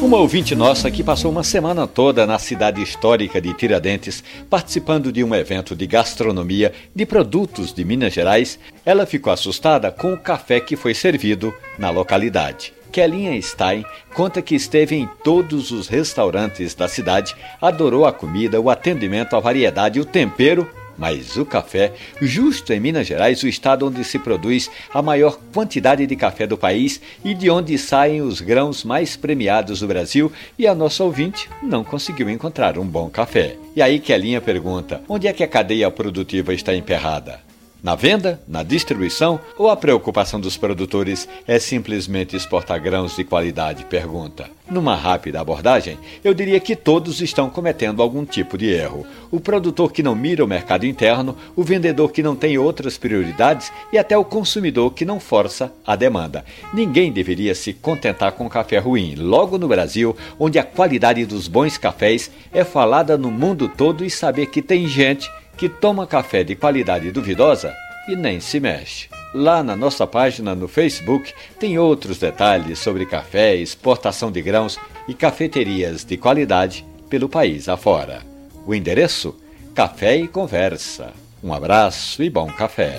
Uma ouvinte nossa que passou uma semana toda na cidade histórica de Tiradentes, participando de um evento de gastronomia de produtos de Minas Gerais, ela ficou assustada com o café que foi servido na localidade. Kelinha Stein conta que esteve em todos os restaurantes da cidade, adorou a comida, o atendimento, a variedade, o tempero mas o café, justo em Minas Gerais, o estado onde se produz a maior quantidade de café do país e de onde saem os grãos mais premiados do Brasil, e a nossa ouvinte não conseguiu encontrar um bom café. E aí que a linha pergunta: onde é que a cadeia produtiva está emperrada? Na venda, na distribuição ou a preocupação dos produtores é simplesmente exportar grãos de qualidade? Pergunta. Numa rápida abordagem, eu diria que todos estão cometendo algum tipo de erro. O produtor que não mira o mercado interno, o vendedor que não tem outras prioridades e até o consumidor que não força a demanda. Ninguém deveria se contentar com café ruim, logo no Brasil, onde a qualidade dos bons cafés é falada no mundo todo e saber que tem gente que toma café de qualidade duvidosa e nem se mexe. Lá na nossa página no Facebook tem outros detalhes sobre café, exportação de grãos e cafeterias de qualidade pelo país afora. O endereço? Café e Conversa. Um abraço e bom café.